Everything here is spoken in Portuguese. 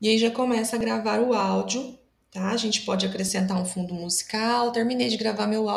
E aí já começa a gravar o áudio, tá? A gente pode acrescentar um fundo musical. Terminei de gravar meu áudio